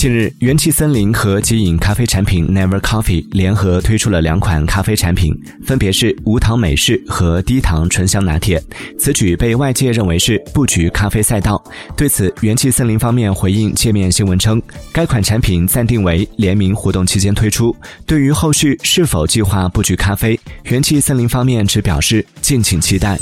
近日，元气森林和即饮咖啡产品 Never Coffee 联合推出了两款咖啡产品，分别是无糖美式和低糖醇香拿铁。此举被外界认为是布局咖啡赛道。对此，元气森林方面回应界面新闻称，该款产品暂定为联名活动期间推出。对于后续是否计划布局咖啡，元气森林方面只表示敬请期待。